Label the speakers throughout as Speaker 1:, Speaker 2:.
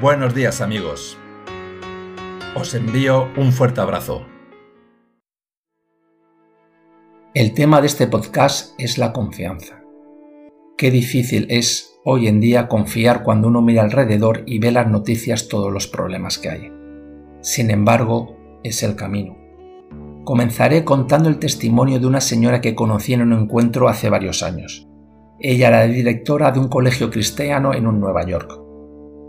Speaker 1: Buenos días amigos. Os envío un fuerte abrazo.
Speaker 2: El tema de este podcast es la confianza. Qué difícil es hoy en día confiar cuando uno mira alrededor y ve las noticias todos los problemas que hay. Sin embargo, es el camino. Comenzaré contando el testimonio de una señora que conocí en un encuentro hace varios años. Ella era directora de un colegio cristiano en un Nueva York.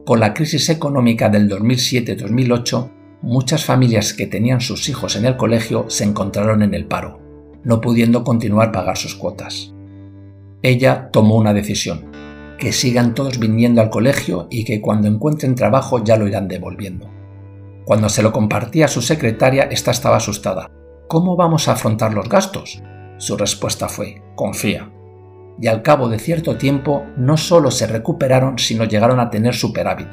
Speaker 2: Con la crisis económica del 2007-2008, muchas familias que tenían sus hijos en el colegio se encontraron en el paro, no pudiendo continuar pagar sus cuotas. Ella tomó una decisión, que sigan todos viniendo al colegio y que cuando encuentren trabajo ya lo irán devolviendo. Cuando se lo compartía a su secretaria, ésta estaba asustada. ¿Cómo vamos a afrontar los gastos? Su respuesta fue, confía y al cabo de cierto tiempo no solo se recuperaron, sino llegaron a tener superávit.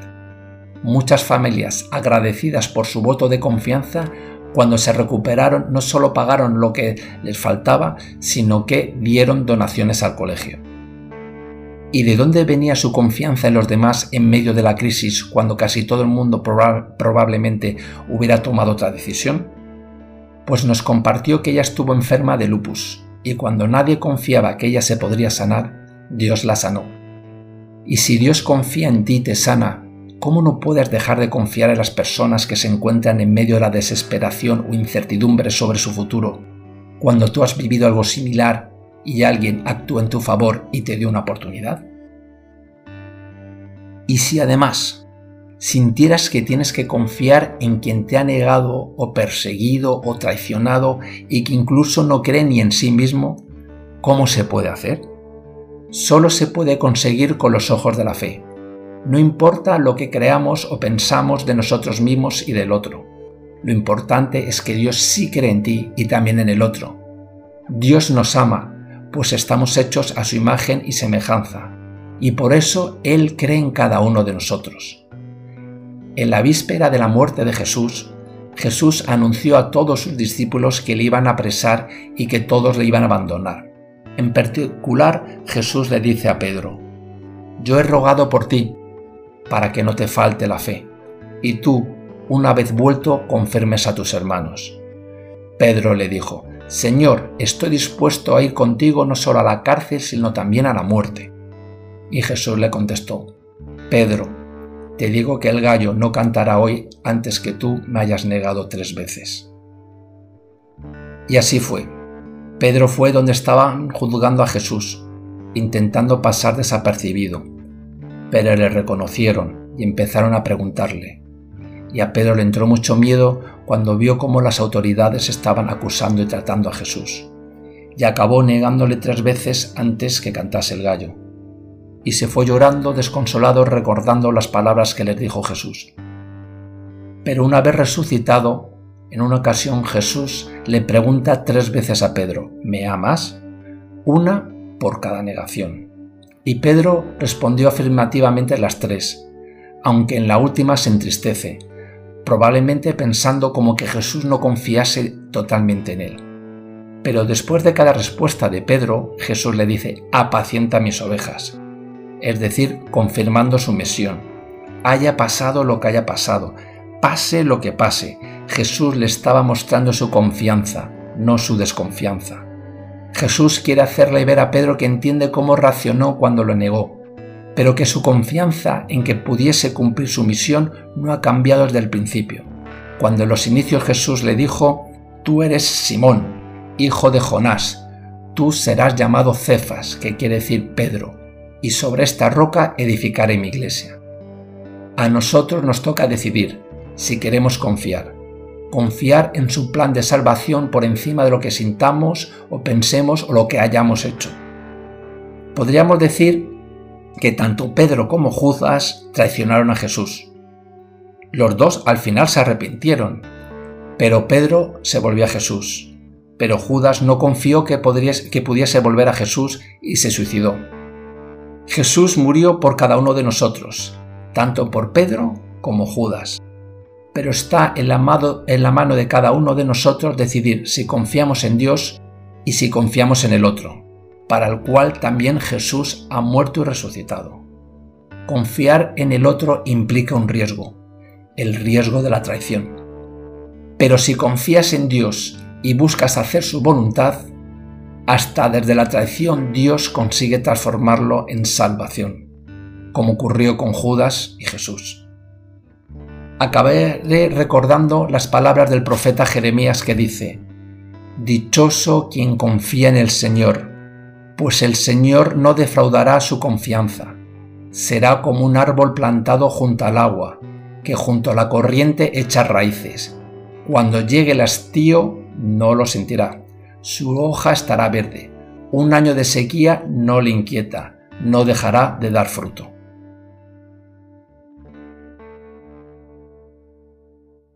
Speaker 2: Muchas familias, agradecidas por su voto de confianza, cuando se recuperaron no solo pagaron lo que les faltaba, sino que dieron donaciones al colegio. ¿Y de dónde venía su confianza en los demás en medio de la crisis cuando casi todo el mundo probablemente hubiera tomado otra decisión? Pues nos compartió que ella estuvo enferma de lupus y cuando nadie confiaba que ella se podría sanar, Dios la sanó. Y si Dios confía en ti y te sana, ¿cómo no puedes dejar de confiar en las personas que se encuentran en medio de la desesperación o incertidumbre sobre su futuro, cuando tú has vivido algo similar y alguien actúa en tu favor y te dio una oportunidad? Y si además sintieras que tienes que confiar en quien te ha negado o perseguido o traicionado y que incluso no cree ni en sí mismo, ¿cómo se puede hacer? Solo se puede conseguir con los ojos de la fe. No importa lo que creamos o pensamos de nosotros mismos y del otro. Lo importante es que Dios sí cree en ti y también en el otro. Dios nos ama, pues estamos hechos a su imagen y semejanza, y por eso Él cree en cada uno de nosotros. En la víspera de la muerte de Jesús, Jesús anunció a todos sus discípulos que le iban a apresar y que todos le iban a abandonar. En particular, Jesús le dice a Pedro, Yo he rogado por ti, para que no te falte la fe, y tú, una vez vuelto, confirmes a tus hermanos. Pedro le dijo, Señor, estoy dispuesto a ir contigo no solo a la cárcel, sino también a la muerte. Y Jesús le contestó, Pedro, te digo que el gallo no cantará hoy antes que tú me hayas negado tres veces. Y así fue. Pedro fue donde estaban juzgando a Jesús, intentando pasar desapercibido, pero le reconocieron y empezaron a preguntarle. Y a Pedro le entró mucho miedo cuando vio cómo las autoridades estaban acusando y tratando a Jesús, y acabó negándole tres veces antes que cantase el gallo y se fue llorando desconsolado recordando las palabras que le dijo Jesús. Pero una vez resucitado, en una ocasión Jesús le pregunta tres veces a Pedro, ¿me amas? Una por cada negación. Y Pedro respondió afirmativamente las tres, aunque en la última se entristece, probablemente pensando como que Jesús no confiase totalmente en él. Pero después de cada respuesta de Pedro, Jesús le dice, apacienta mis ovejas es decir, confirmando su misión. Haya pasado lo que haya pasado, pase lo que pase, Jesús le estaba mostrando su confianza, no su desconfianza. Jesús quiere hacerle ver a Pedro que entiende cómo racionó cuando lo negó, pero que su confianza en que pudiese cumplir su misión no ha cambiado desde el principio. Cuando en los inicios Jesús le dijo, Tú eres Simón, hijo de Jonás, tú serás llamado Cefas, que quiere decir Pedro, y sobre esta roca edificaré mi iglesia. A nosotros nos toca decidir si queremos confiar. Confiar en su plan de salvación por encima de lo que sintamos o pensemos o lo que hayamos hecho. Podríamos decir que tanto Pedro como Judas traicionaron a Jesús. Los dos al final se arrepintieron, pero Pedro se volvió a Jesús. Pero Judas no confió que, pudiese volver a Jesús y se suicidó. Jesús murió por cada uno de nosotros, tanto por Pedro como Judas. Pero está en la, mano de cada uno de nosotros decidir si confiamos en Dios y si confiamos en el otro, para el cual también Jesús ha muerto y resucitado. confiar en el otro implica un riesgo, el riesgo de la traición. Pero si confías en Dios y buscas hacer su voluntad, hasta desde la traición Dios consigue transformarlo en salvación, como ocurrió con Judas y Jesús. Acabaré recordando las palabras del profeta Jeremías que dice, Dichoso quien confía en el Señor, pues el Señor no defraudará su confianza. Será como un árbol plantado junto al agua, que junto a la corriente echa raíces. Cuando llegue el hastío, no lo sentirá. Su hoja estará verde. Un año de sequía no le inquieta, no dejará de dar fruto.